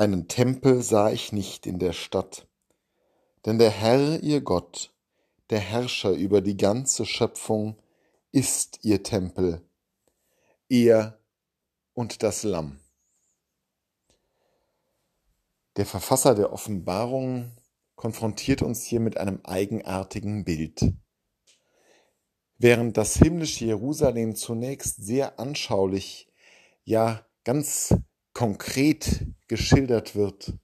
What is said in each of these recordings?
einen Tempel sah ich nicht in der Stadt, denn der Herr, ihr Gott, der Herrscher über die ganze Schöpfung, ist ihr Tempel, er und das Lamm. Der Verfasser der Offenbarung konfrontiert uns hier mit einem eigenartigen Bild. Während das himmlische Jerusalem zunächst sehr anschaulich, ja ganz konkret geschildert wird,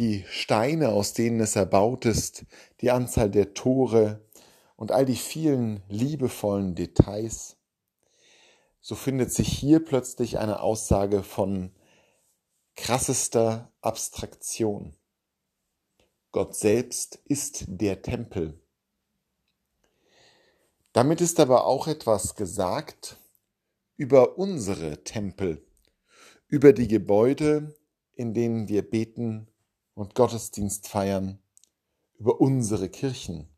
die Steine, aus denen es erbaut ist, die Anzahl der Tore und all die vielen liebevollen Details, so findet sich hier plötzlich eine Aussage von krassester Abstraktion. Gott selbst ist der Tempel. Damit ist aber auch etwas gesagt über unsere Tempel, über die Gebäude, in denen wir beten und Gottesdienst feiern, über unsere Kirchen.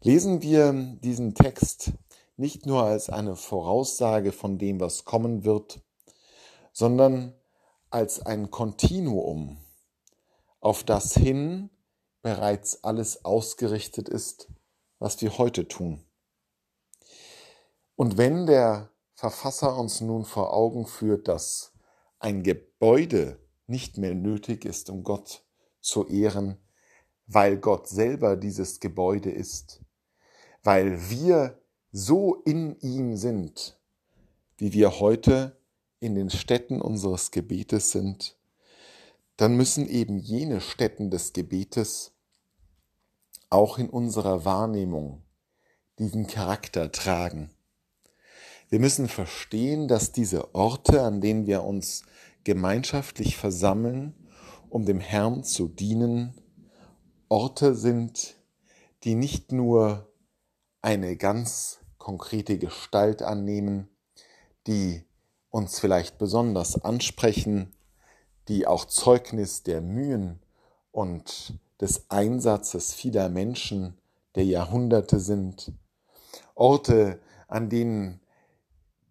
Lesen wir diesen Text nicht nur als eine Voraussage von dem, was kommen wird, sondern als ein Kontinuum, auf das hin bereits alles ausgerichtet ist, was wir heute tun. Und wenn der Verfasser uns nun vor Augen führt, dass ein Gebäude nicht mehr nötig ist, um Gott zu ehren, weil Gott selber dieses Gebäude ist, weil wir so in ihm sind, wie wir heute in den Städten unseres Gebetes sind, dann müssen eben jene Stätten des Gebetes auch in unserer Wahrnehmung diesen Charakter tragen. Wir müssen verstehen, dass diese Orte, an denen wir uns gemeinschaftlich versammeln, um dem Herrn zu dienen, Orte sind, die nicht nur eine ganz konkrete Gestalt annehmen, die uns vielleicht besonders ansprechen, die auch Zeugnis der Mühen und des Einsatzes vieler Menschen der Jahrhunderte sind, Orte, an denen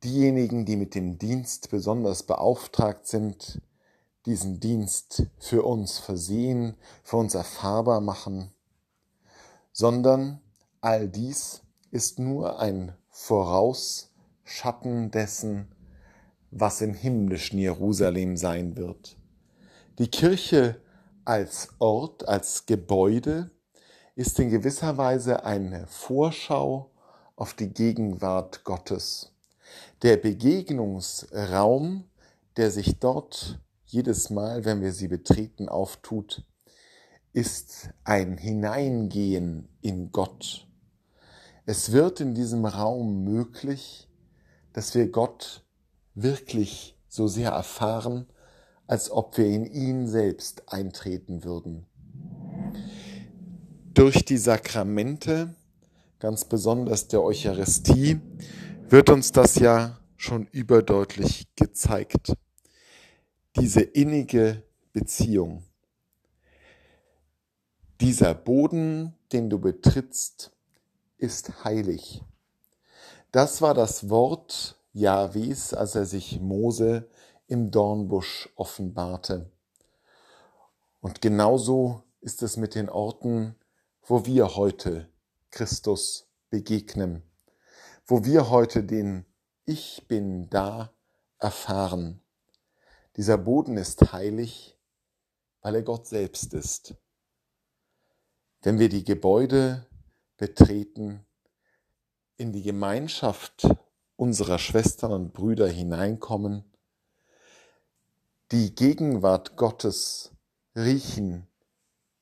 diejenigen, die mit dem Dienst besonders beauftragt sind, diesen Dienst für uns versehen, für uns erfahrbar machen, sondern all dies ist nur ein Vorausschatten dessen, was im himmlischen Jerusalem sein wird. Die Kirche als Ort, als Gebäude ist in gewisser Weise eine Vorschau auf die Gegenwart Gottes. Der Begegnungsraum, der sich dort jedes Mal, wenn wir sie betreten, auftut, ist ein Hineingehen in Gott. Es wird in diesem Raum möglich, dass wir Gott wirklich so sehr erfahren, als ob wir in ihn selbst eintreten würden. Durch die Sakramente, ganz besonders der Eucharistie, wird uns das ja schon überdeutlich gezeigt. Diese innige Beziehung. Dieser Boden, den du betrittst, ist heilig. Das war das Wort Jahwes, als er sich Mose im Dornbusch offenbarte. Und genauso ist es mit den Orten, wo wir heute Christus begegnen wo wir heute den Ich bin da erfahren. Dieser Boden ist heilig, weil er Gott selbst ist. Wenn wir die Gebäude betreten, in die Gemeinschaft unserer Schwestern und Brüder hineinkommen, die Gegenwart Gottes riechen,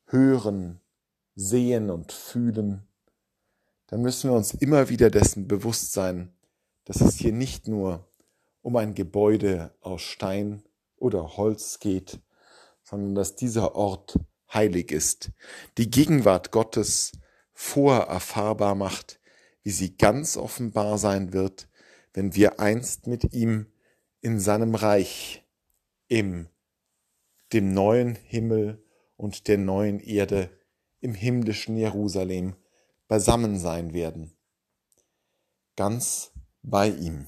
hören, sehen und fühlen, dann müssen wir uns immer wieder dessen bewusst sein, dass es hier nicht nur um ein Gebäude aus Stein oder Holz geht, sondern dass dieser Ort heilig ist, die Gegenwart Gottes vorerfahrbar macht, wie sie ganz offenbar sein wird, wenn wir einst mit ihm in seinem Reich, im dem neuen Himmel und der neuen Erde, im himmlischen Jerusalem beisammen sein werden. Ganz bei ihm.